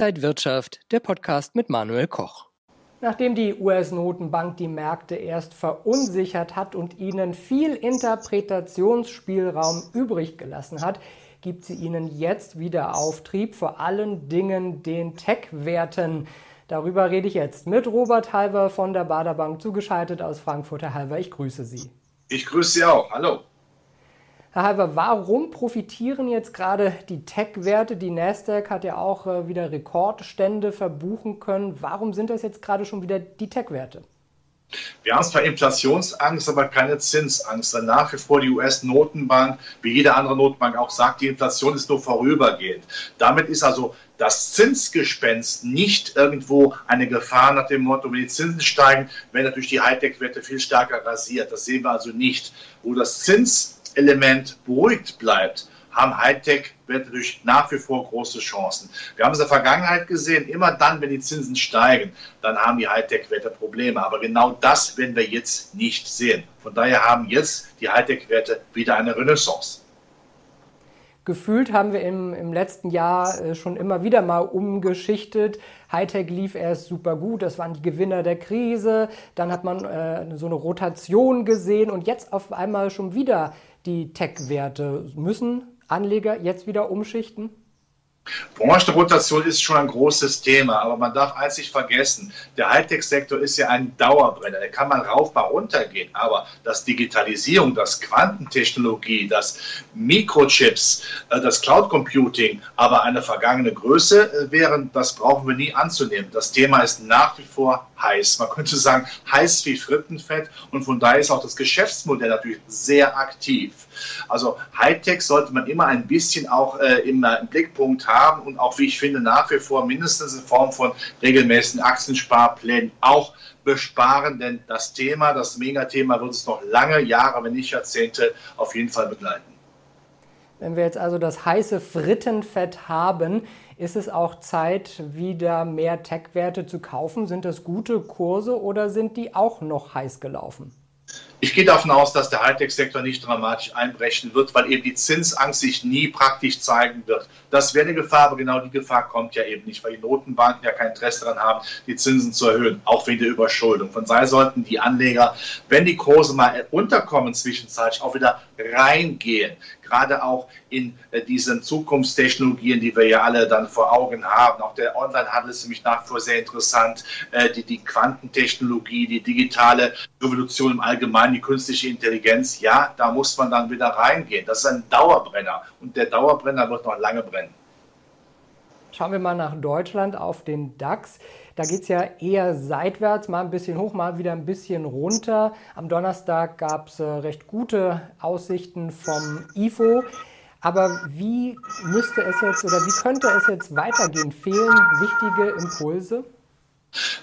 Inside Wirtschaft, der Podcast mit Manuel Koch. Nachdem die US-Notenbank die Märkte erst verunsichert hat und ihnen viel Interpretationsspielraum übrig gelassen hat, gibt sie ihnen jetzt wieder Auftrieb, vor allen Dingen den Tech-Werten. Darüber rede ich jetzt mit Robert Halver von der Baderbank, zugeschaltet aus Frankfurt. Herr Halver, ich grüße Sie. Ich grüße Sie auch. Hallo. Herr Halver, warum profitieren jetzt gerade die Tech-Werte? Die Nasdaq hat ja auch äh, wieder Rekordstände verbuchen können. Warum sind das jetzt gerade schon wieder die Tech-Werte? Wir haben zwar Inflationsangst, aber keine Zinsangst. Weil nach wie vor die US-Notenbank, wie jede andere Notenbank auch sagt, die Inflation ist nur vorübergehend. Damit ist also das Zinsgespenst nicht irgendwo eine Gefahr nach dem Motto, wenn die Zinsen steigen, werden natürlich die Hightech-Werte viel stärker rasiert. Das sehen wir also nicht. Wo das Zins Element beruhigt bleibt, haben Hightech-Werte nach wie vor große Chancen. Wir haben es in der Vergangenheit gesehen, immer dann, wenn die Zinsen steigen, dann haben die Hightech-Werte Probleme. Aber genau das werden wir jetzt nicht sehen. Von daher haben jetzt die Hightech-Werte wieder eine Renaissance. Gefühlt haben wir im, im letzten Jahr äh, schon immer wieder mal umgeschichtet. Hightech lief erst super gut, das waren die Gewinner der Krise. Dann hat man äh, so eine Rotation gesehen und jetzt auf einmal schon wieder die Tech-Werte. Müssen Anleger jetzt wieder umschichten? Branchenrotation ist schon ein großes Thema, aber man darf eins nicht vergessen, der Hightech-Sektor ist ja ein Dauerbrenner, der kann mal rauf, mal runter gehen, aber das Digitalisierung, das Quantentechnologie, das Mikrochips, äh, das Cloud Computing, aber eine vergangene Größe äh, wären, das brauchen wir nie anzunehmen. Das Thema ist nach wie vor heiß. Man könnte sagen, heiß wie Frittenfett und von daher ist auch das Geschäftsmodell natürlich sehr aktiv. Also Hightech sollte man immer ein bisschen auch äh, im, im Blickpunkt haben und auch, wie ich finde, nach wie vor mindestens in Form von regelmäßigen Aktiensparplänen auch besparen, denn das Thema, das Megathema wird es noch lange Jahre, wenn nicht Jahrzehnte auf jeden Fall begleiten. Wenn wir jetzt also das heiße Frittenfett haben, ist es auch Zeit, wieder mehr Tech-Werte zu kaufen? Sind das gute Kurse oder sind die auch noch heiß gelaufen? Ich gehe davon aus, dass der Hightech-Sektor nicht dramatisch einbrechen wird, weil eben die Zinsangst sich nie praktisch zeigen wird. Das wäre eine Gefahr, aber genau die Gefahr kommt ja eben nicht, weil die Notenbanken ja kein Interesse daran haben, die Zinsen zu erhöhen, auch wegen der Überschuldung. Von daher sollten die Anleger, wenn die Kurse mal unterkommen zwischenzeitlich, auch wieder reingehen gerade auch in äh, diesen Zukunftstechnologien, die wir ja alle dann vor Augen haben. Auch der Onlinehandel ist nämlich nach wie vor sehr interessant. Äh, die, die Quantentechnologie, die digitale Revolution im Allgemeinen, die künstliche Intelligenz, ja, da muss man dann wieder reingehen. Das ist ein Dauerbrenner und der Dauerbrenner wird noch lange brennen. Schauen wir mal nach Deutschland auf den DAX. Da geht es ja eher seitwärts, mal ein bisschen hoch, mal wieder ein bisschen runter. Am Donnerstag gab es äh, recht gute Aussichten vom IFO. Aber wie müsste es jetzt oder wie könnte es jetzt weitergehen? Fehlen wichtige Impulse?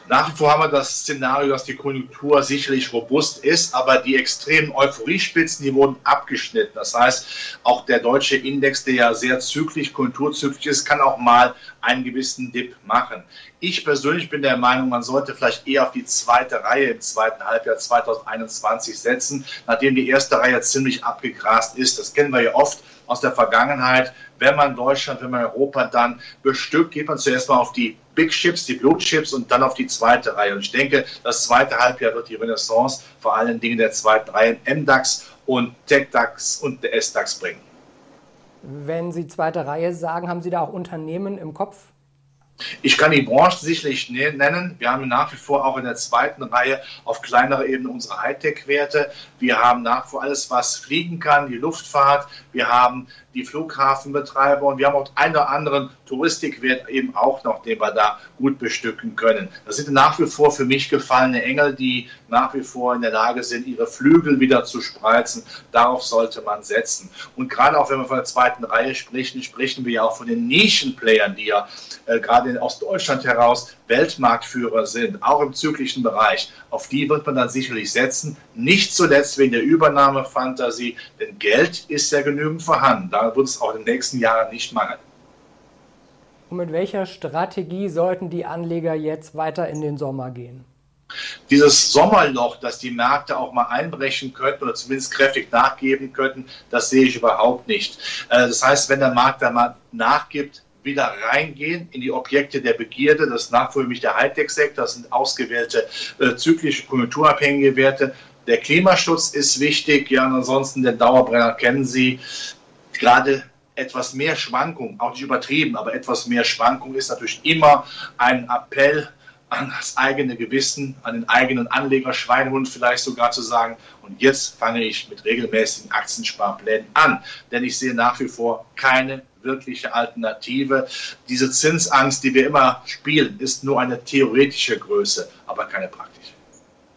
Nach wie vor haben wir das Szenario, dass die Konjunktur sicherlich robust ist, aber die extremen Euphoriespitzen, die wurden abgeschnitten. Das heißt, auch der deutsche Index, der ja sehr zyklisch, konjunkturzyklisch ist, kann auch mal einen gewissen Dip machen. Ich persönlich bin der Meinung, man sollte vielleicht eher auf die zweite Reihe im zweiten Halbjahr 2021 setzen, nachdem die erste Reihe ziemlich abgegrast ist. Das kennen wir ja oft aus der Vergangenheit. Wenn man Deutschland, wenn man Europa dann bestückt, geht man zuerst mal auf die Big Chips, die Blue Chips und dann auf die zweite Reihe. Und ich denke, das zweite Halbjahr wird die Renaissance vor allen Dingen der zweiten Reihe MDAX und TechDAX und der SDAX bringen. Wenn Sie zweite Reihe sagen, haben Sie da auch Unternehmen im Kopf? Ich kann die Branche sicherlich ne-, nennen. Wir haben nach wie vor auch in der zweiten Reihe auf kleinerer Ebene unsere Hightech-Werte. Wir haben nach wie vor alles, was fliegen kann, die Luftfahrt. Wir haben die Flughafenbetreiber und wir haben auch einen oder anderen Touristikwert eben auch noch, den wir da gut bestücken können. Das sind nach wie vor für mich gefallene Engel, die nach wie vor in der Lage sind, ihre Flügel wieder zu spreizen. Darauf sollte man setzen. Und gerade auch wenn wir von der zweiten Reihe sprechen, sprechen wir ja auch von den Nischenplayern, die ja äh, gerade aus Deutschland heraus Weltmarktführer sind, auch im zyklischen Bereich. Auf die wird man dann sicherlich setzen. Nicht zuletzt wegen der Übernahmefantasie, denn Geld ist ja genügend vorhanden. Da wird es auch in den nächsten Jahren nicht mangeln. Und mit welcher Strategie sollten die Anleger jetzt weiter in den Sommer gehen? Dieses Sommerloch, dass die Märkte auch mal einbrechen könnten oder zumindest kräftig nachgeben könnten, das sehe ich überhaupt nicht. Äh, das heißt, wenn der Markt da mal nachgibt, wieder reingehen in die Objekte der Begierde. Das ist nach vor der Hightech-Sektor, das sind ausgewählte äh, zyklische, konjunkturabhängige Werte. Der Klimaschutz ist wichtig, ja, ansonsten der Dauerbrenner kennen Sie. Gerade etwas mehr Schwankung, auch nicht übertrieben, aber etwas mehr Schwankung ist natürlich immer ein Appell an das eigene Gewissen, an den eigenen Anleger, Schweinehund vielleicht sogar zu sagen, und jetzt fange ich mit regelmäßigen Aktiensparplänen an. Denn ich sehe nach wie vor keine wirkliche Alternative. Diese Zinsangst, die wir immer spielen, ist nur eine theoretische Größe, aber keine praktische.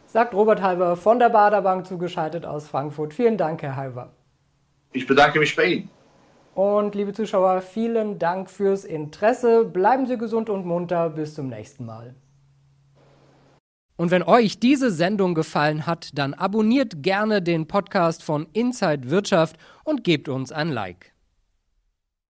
Sagt Robert Halver von der Baderbank zugeschaltet aus Frankfurt. Vielen Dank, Herr Halver. Ich bedanke mich bei Ihnen. Und liebe Zuschauer, vielen Dank fürs Interesse. Bleiben Sie gesund und munter. Bis zum nächsten Mal. Und wenn euch diese Sendung gefallen hat, dann abonniert gerne den Podcast von Inside Wirtschaft und gebt uns ein Like.